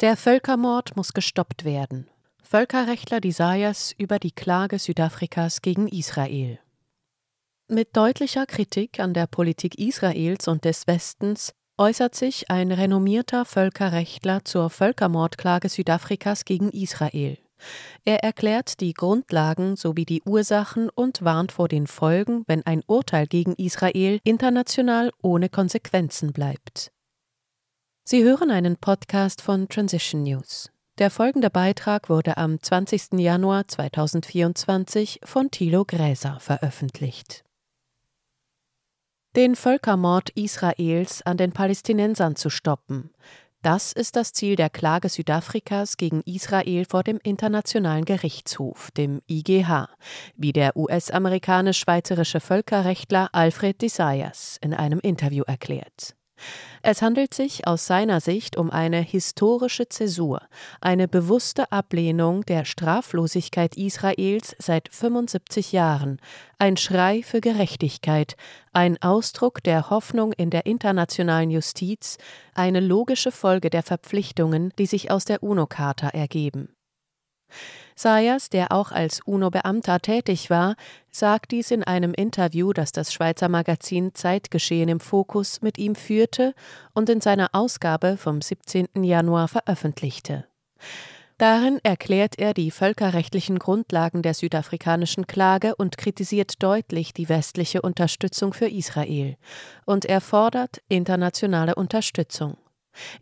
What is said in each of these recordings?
Der Völkermord muss gestoppt werden. Völkerrechtler Desires über die Klage Südafrikas gegen Israel. Mit deutlicher Kritik an der Politik Israels und des Westens äußert sich ein renommierter Völkerrechtler zur Völkermordklage Südafrikas gegen Israel. Er erklärt die Grundlagen sowie die Ursachen und warnt vor den Folgen, wenn ein Urteil gegen Israel international ohne Konsequenzen bleibt. Sie hören einen Podcast von Transition News. Der folgende Beitrag wurde am 20. Januar 2024 von Thilo Gräser veröffentlicht. Den Völkermord Israels an den Palästinensern zu stoppen, das ist das Ziel der Klage Südafrikas gegen Israel vor dem Internationalen Gerichtshof, dem IGH, wie der US-amerikanisch-schweizerische Völkerrechtler Alfred Desires in einem Interview erklärt. Es handelt sich aus seiner Sicht um eine historische Zäsur, eine bewusste Ablehnung der Straflosigkeit Israels seit 75 Jahren, ein Schrei für Gerechtigkeit, ein Ausdruck der Hoffnung in der internationalen Justiz, eine logische Folge der Verpflichtungen, die sich aus der UNO-Charta ergeben. Sayers, der auch als UNO-Beamter tätig war, sagt dies in einem Interview, das das Schweizer Magazin Zeitgeschehen im Fokus mit ihm führte und in seiner Ausgabe vom 17. Januar veröffentlichte. Darin erklärt er die völkerrechtlichen Grundlagen der südafrikanischen Klage und kritisiert deutlich die westliche Unterstützung für Israel. Und er fordert internationale Unterstützung.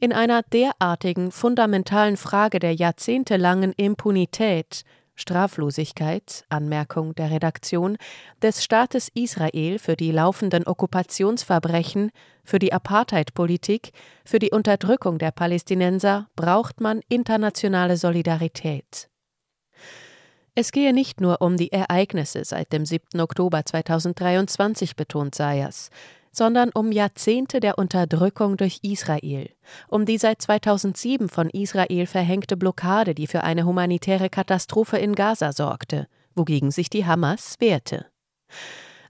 In einer derartigen fundamentalen Frage der jahrzehntelangen Impunität, Straflosigkeit, Anmerkung der Redaktion, des Staates Israel für die laufenden Okkupationsverbrechen, für die Apartheidpolitik, für die Unterdrückung der Palästinenser braucht man internationale Solidarität. Es gehe nicht nur um die Ereignisse seit dem 7. Oktober 2023, betont Sayers sondern um Jahrzehnte der Unterdrückung durch Israel, um die seit 2007 von Israel verhängte Blockade, die für eine humanitäre Katastrophe in Gaza sorgte, wogegen sich die Hamas wehrte.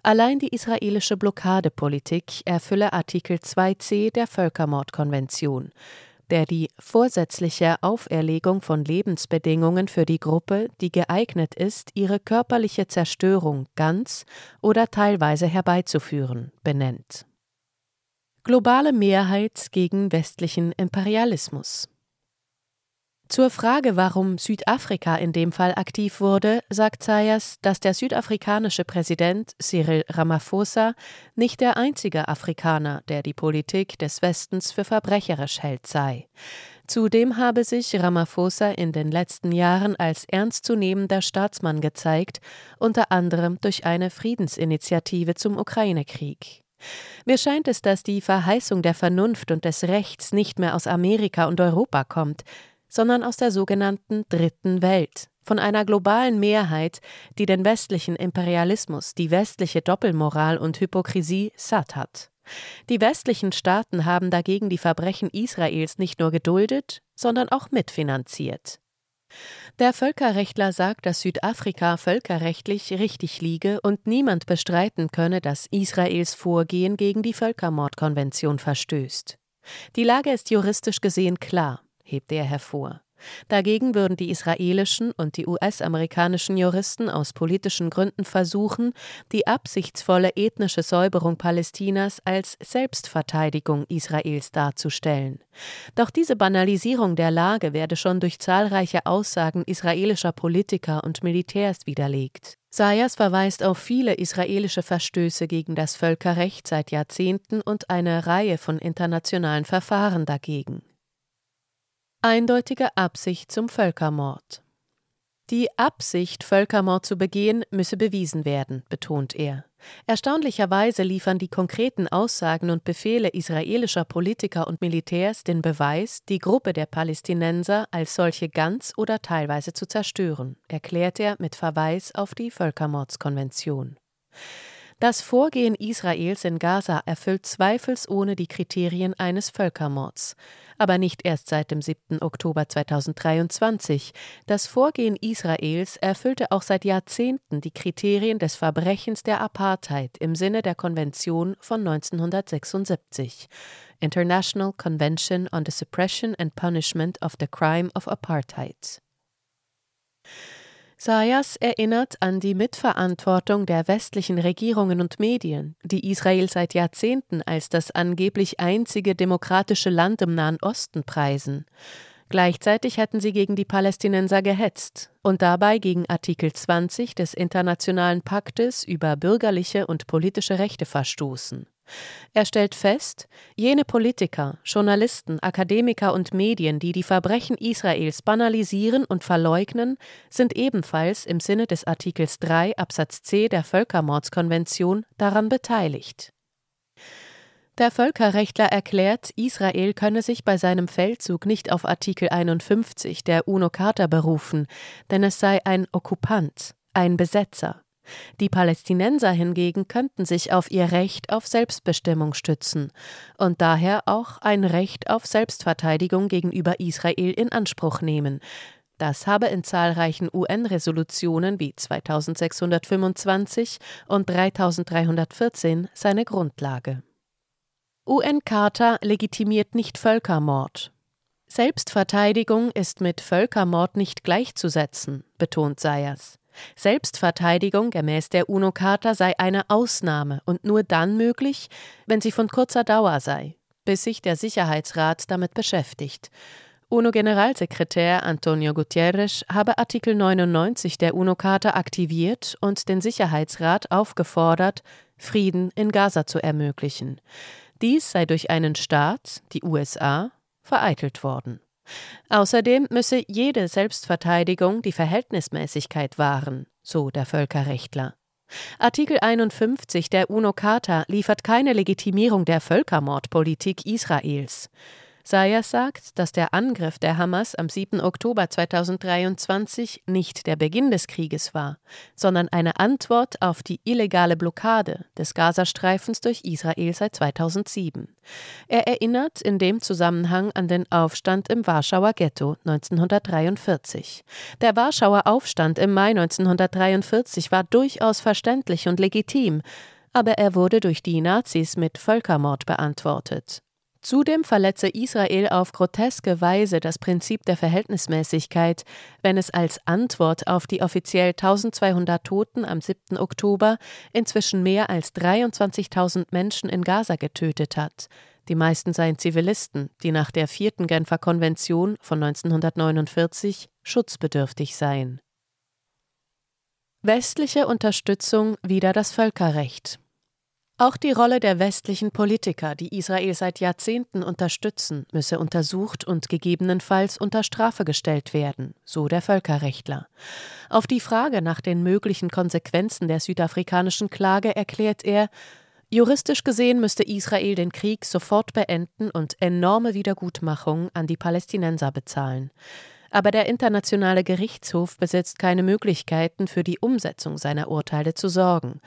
Allein die israelische Blockadepolitik erfülle Artikel 2c der Völkermordkonvention, der die vorsätzliche Auferlegung von Lebensbedingungen für die Gruppe, die geeignet ist, ihre körperliche Zerstörung ganz oder teilweise herbeizuführen, benennt. Globale Mehrheit gegen westlichen Imperialismus zur Frage, warum Südafrika in dem Fall aktiv wurde, sagt Zayas, dass der südafrikanische Präsident Cyril Ramaphosa nicht der einzige Afrikaner, der die Politik des Westens für verbrecherisch hält, sei. Zudem habe sich Ramaphosa in den letzten Jahren als ernstzunehmender Staatsmann gezeigt, unter anderem durch eine Friedensinitiative zum Ukraine-Krieg. Mir scheint es, dass die Verheißung der Vernunft und des Rechts nicht mehr aus Amerika und Europa kommt, sondern aus der sogenannten Dritten Welt, von einer globalen Mehrheit, die den westlichen Imperialismus, die westliche Doppelmoral und Hypokrisie satt hat. Die westlichen Staaten haben dagegen die Verbrechen Israels nicht nur geduldet, sondern auch mitfinanziert. Der Völkerrechtler sagt, dass Südafrika völkerrechtlich richtig liege und niemand bestreiten könne, dass Israels Vorgehen gegen die Völkermordkonvention verstößt. Die Lage ist juristisch gesehen klar hebt er hervor. Dagegen würden die israelischen und die US-amerikanischen Juristen aus politischen Gründen versuchen, die absichtsvolle ethnische Säuberung Palästinas als Selbstverteidigung Israels darzustellen. Doch diese Banalisierung der Lage werde schon durch zahlreiche Aussagen israelischer Politiker und Militärs widerlegt. Sayas verweist auf viele israelische Verstöße gegen das Völkerrecht seit Jahrzehnten und eine Reihe von internationalen Verfahren dagegen. Eindeutige Absicht zum Völkermord. Die Absicht, Völkermord zu begehen, müsse bewiesen werden, betont er. Erstaunlicherweise liefern die konkreten Aussagen und Befehle israelischer Politiker und Militärs den Beweis, die Gruppe der Palästinenser als solche ganz oder teilweise zu zerstören, erklärt er mit Verweis auf die Völkermordskonvention. Das Vorgehen Israels in Gaza erfüllt zweifelsohne die Kriterien eines Völkermords. Aber nicht erst seit dem 7. Oktober 2023. Das Vorgehen Israels erfüllte auch seit Jahrzehnten die Kriterien des Verbrechens der Apartheid im Sinne der Konvention von 1976. International Convention on the Suppression and Punishment of the Crime of Apartheid. Sayas erinnert an die Mitverantwortung der westlichen Regierungen und Medien, die Israel seit Jahrzehnten als das angeblich einzige demokratische Land im Nahen Osten preisen. Gleichzeitig hatten sie gegen die Palästinenser gehetzt und dabei gegen Artikel 20 des Internationalen Paktes über bürgerliche und politische Rechte verstoßen. Er stellt fest, jene Politiker, Journalisten, Akademiker und Medien, die die Verbrechen Israels banalisieren und verleugnen, sind ebenfalls im Sinne des Artikels 3 Absatz c der Völkermordskonvention daran beteiligt. Der Völkerrechtler erklärt, Israel könne sich bei seinem Feldzug nicht auf Artikel 51 der UNO-Charta berufen, denn es sei ein Okkupant, ein Besetzer. Die Palästinenser hingegen könnten sich auf ihr Recht auf Selbstbestimmung stützen und daher auch ein Recht auf Selbstverteidigung gegenüber Israel in Anspruch nehmen. Das habe in zahlreichen UN-Resolutionen wie 2625 und 3314 seine Grundlage. UN-Charta legitimiert nicht Völkermord. Selbstverteidigung ist mit Völkermord nicht gleichzusetzen, betont Sayers. Selbstverteidigung gemäß der UNO-Charta sei eine Ausnahme und nur dann möglich, wenn sie von kurzer Dauer sei, bis sich der Sicherheitsrat damit beschäftigt. UNO-Generalsekretär Antonio Guterres habe Artikel 99 der UNO-Charta aktiviert und den Sicherheitsrat aufgefordert, Frieden in Gaza zu ermöglichen. Dies sei durch einen Staat, die USA, vereitelt worden. Außerdem müsse jede Selbstverteidigung die Verhältnismäßigkeit wahren, so der Völkerrechtler. Artikel 51 der UNO-Charta liefert keine Legitimierung der Völkermordpolitik Israels. Sayas sagt, dass der Angriff der Hamas am 7. Oktober 2023 nicht der Beginn des Krieges war, sondern eine Antwort auf die illegale Blockade des Gazastreifens durch Israel seit 2007. Er erinnert in dem Zusammenhang an den Aufstand im Warschauer Ghetto 1943. Der Warschauer Aufstand im Mai 1943 war durchaus verständlich und legitim, aber er wurde durch die Nazis mit Völkermord beantwortet. Zudem verletze Israel auf groteske Weise das Prinzip der Verhältnismäßigkeit, wenn es als Antwort auf die offiziell 1200 Toten am 7. Oktober inzwischen mehr als 23.000 Menschen in Gaza getötet hat. Die meisten seien Zivilisten, die nach der vierten Genfer Konvention von 1949 schutzbedürftig seien. Westliche Unterstützung wider das Völkerrecht. Auch die Rolle der westlichen Politiker, die Israel seit Jahrzehnten unterstützen, müsse untersucht und gegebenenfalls unter Strafe gestellt werden, so der Völkerrechtler. Auf die Frage nach den möglichen Konsequenzen der südafrikanischen Klage erklärt er, Juristisch gesehen müsste Israel den Krieg sofort beenden und enorme Wiedergutmachung an die Palästinenser bezahlen. Aber der Internationale Gerichtshof besitzt keine Möglichkeiten, für die Umsetzung seiner Urteile zu sorgen.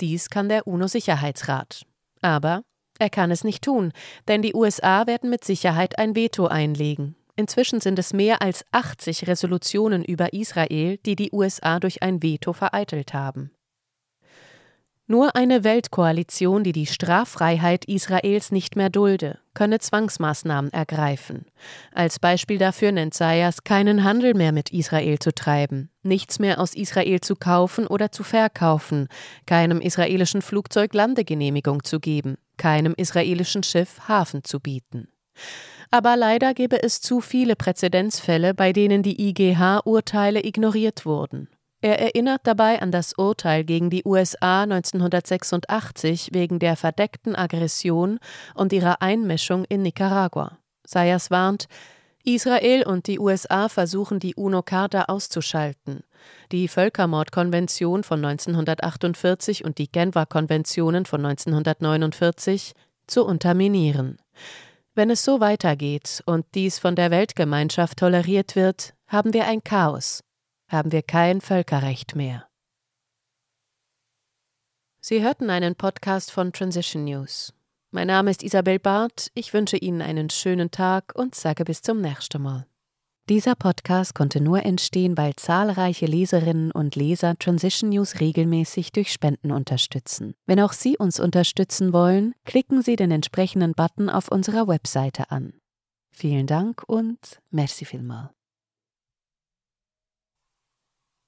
Dies kann der UNO-Sicherheitsrat. Aber er kann es nicht tun, denn die USA werden mit Sicherheit ein Veto einlegen. Inzwischen sind es mehr als 80 Resolutionen über Israel, die die USA durch ein Veto vereitelt haben. Nur eine Weltkoalition, die die Straffreiheit Israels nicht mehr dulde, könne Zwangsmaßnahmen ergreifen. Als Beispiel dafür nennt Sayas, keinen Handel mehr mit Israel zu treiben, nichts mehr aus Israel zu kaufen oder zu verkaufen, keinem israelischen Flugzeug Landegenehmigung zu geben, keinem israelischen Schiff Hafen zu bieten. Aber leider gäbe es zu viele Präzedenzfälle, bei denen die IGH-Urteile ignoriert wurden. Er erinnert dabei an das Urteil gegen die USA 1986 wegen der verdeckten Aggression und ihrer Einmischung in Nicaragua. Sayers warnt, Israel und die USA versuchen, die UNO-Charta auszuschalten, die Völkermordkonvention von 1948 und die Genfer Konventionen von 1949 zu unterminieren. Wenn es so weitergeht und dies von der Weltgemeinschaft toleriert wird, haben wir ein Chaos, haben wir kein Völkerrecht mehr. Sie hörten einen Podcast von Transition News. Mein Name ist Isabel Barth. Ich wünsche Ihnen einen schönen Tag und sage bis zum nächsten Mal. Dieser Podcast konnte nur entstehen, weil zahlreiche Leserinnen und Leser Transition News regelmäßig durch Spenden unterstützen. Wenn auch Sie uns unterstützen wollen, klicken Sie den entsprechenden Button auf unserer Webseite an. Vielen Dank und merci vielmal.